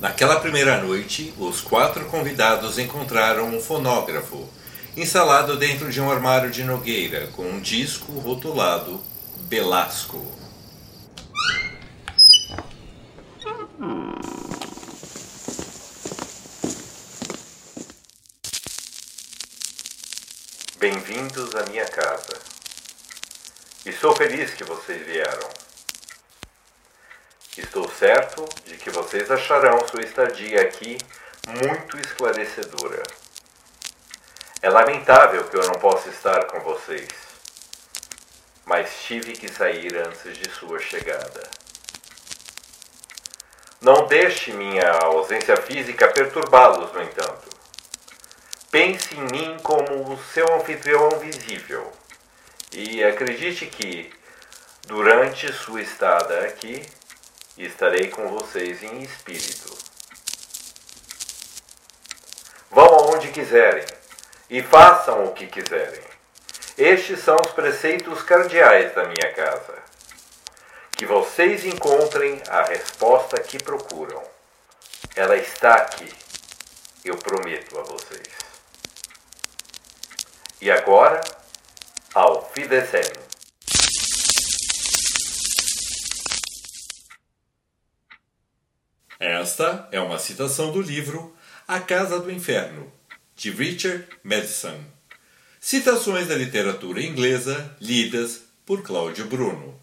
Naquela primeira noite, os quatro convidados encontraram um fonógrafo instalado dentro de um armário de nogueira com um disco rotulado Belasco. Bem-vindos à minha casa. Estou feliz que vocês vieram. Estou certo de que vocês acharão sua estadia aqui muito esclarecedora. É lamentável que eu não possa estar com vocês, mas tive que sair antes de sua chegada. Não deixe minha ausência física perturbá-los, no entanto. Pense em mim como o seu anfitrião visível e acredite que, durante sua estada aqui, e estarei com vocês em espírito. Vão aonde quiserem e façam o que quiserem. Estes são os preceitos cardeais da minha casa. Que vocês encontrem a resposta que procuram. Ela está aqui, eu prometo a vocês. E agora, ao Fidecem. Esta é uma citação do livro A Casa do Inferno, de Richard Madison. Citações da literatura inglesa lidas por Cláudio Bruno.